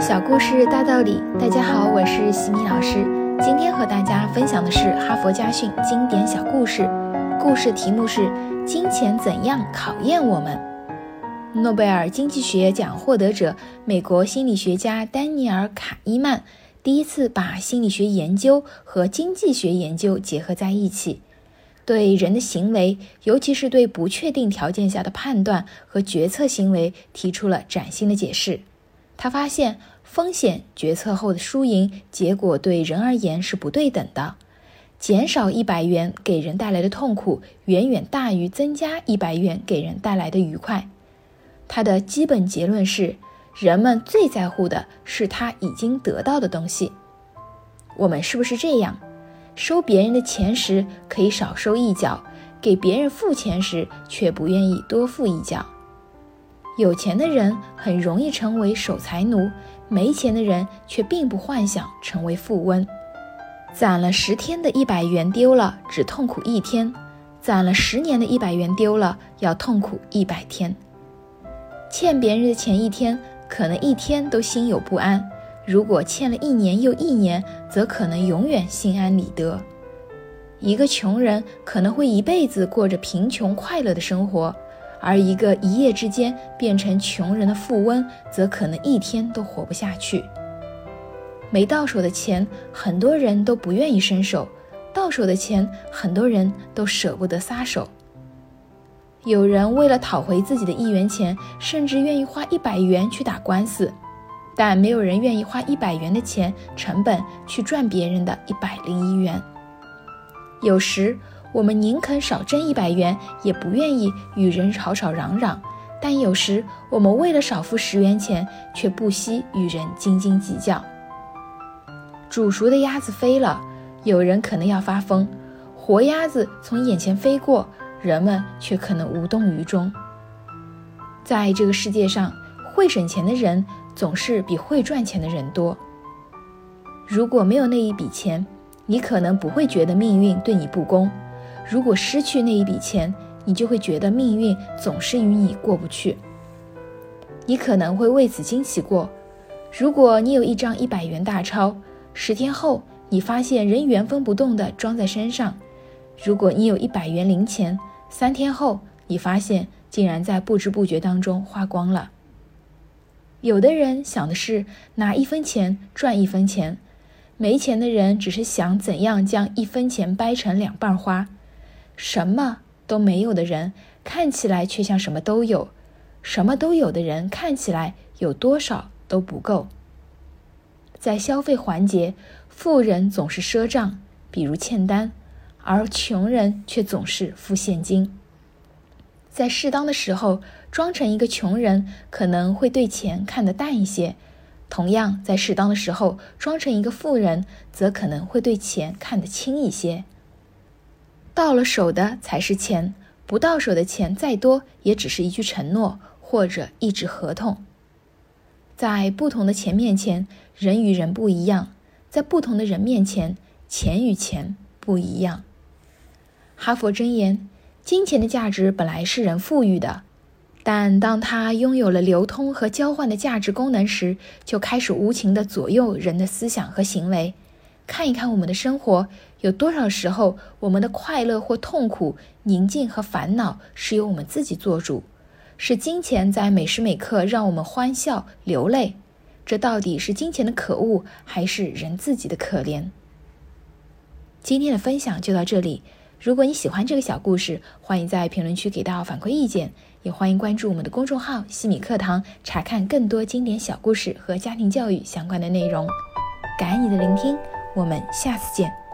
小故事大道理，大家好，我是西米老师。今天和大家分享的是哈佛家训经典小故事，故事题目是《金钱怎样考验我们》。诺贝尔经济学奖获得者、美国心理学家丹尼尔·卡伊曼第一次把心理学研究和经济学研究结合在一起，对人的行为，尤其是对不确定条件下的判断和决策行为，提出了崭新的解释。他发现，风险决策后的输赢结果对人而言是不对等的。减少一百元给人带来的痛苦，远远大于增加一百元给人带来的愉快。他的基本结论是：人们最在乎的是他已经得到的东西。我们是不是这样？收别人的钱时可以少收一角，给别人付钱时却不愿意多付一角。有钱的人很容易成为守财奴，没钱的人却并不幻想成为富翁。攒了十天的一百元丢了，只痛苦一天；攒了十年的一百元丢了，要痛苦一百天。欠别人的钱一天，可能一天都心有不安；如果欠了一年又一年，则可能永远心安理得。一个穷人可能会一辈子过着贫穷快乐的生活。而一个一夜之间变成穷人的富翁，则可能一天都活不下去。没到手的钱，很多人都不愿意伸手；到手的钱，很多人都舍不得撒手。有人为了讨回自己的一元钱，甚至愿意花一百元去打官司，但没有人愿意花一百元的钱成本去赚别人的一百零一元。有时。我们宁肯少挣一百元，也不愿意与人吵吵嚷嚷。但有时，我们为了少付十元钱，却不惜与人斤斤计较。煮熟的鸭子飞了，有人可能要发疯；活鸭子从眼前飞过，人们却可能无动于衷。在这个世界上，会省钱的人总是比会赚钱的人多。如果没有那一笔钱，你可能不会觉得命运对你不公。如果失去那一笔钱，你就会觉得命运总是与你过不去。你可能会为此惊奇过：如果你有一张一百元大钞，十天后你发现仍原封不动地装在身上；如果你有一百元零钱，三天后你发现竟然在不知不觉当中花光了。有的人想的是拿一分钱赚一分钱，没钱的人只是想怎样将一分钱掰成两半花。什么都没有的人看起来却像什么都有，什么都有的人看起来有多少都不够。在消费环节，富人总是赊账，比如欠单，而穷人却总是付现金。在适当的时候，装成一个穷人可能会对钱看得淡一些；同样，在适当的时候，装成一个富人则可能会对钱看得轻一些。到了手的才是钱，不到手的钱再多也只是一句承诺或者一纸合同。在不同的钱面前，人与人不一样；在不同的人面前，钱与钱不一样。哈佛箴言：金钱的价值本来是人赋予的，但当它拥有了流通和交换的价值功能时，就开始无情地左右人的思想和行为。看一看我们的生活，有多少时候，我们的快乐或痛苦、宁静和烦恼是由我们自己做主？是金钱在每时每刻让我们欢笑流泪？这到底是金钱的可恶，还是人自己的可怜？今天的分享就到这里。如果你喜欢这个小故事，欢迎在评论区给到反馈意见，也欢迎关注我们的公众号“西米课堂”，查看更多经典小故事和家庭教育相关的内容。感恩你的聆听。我们下次见。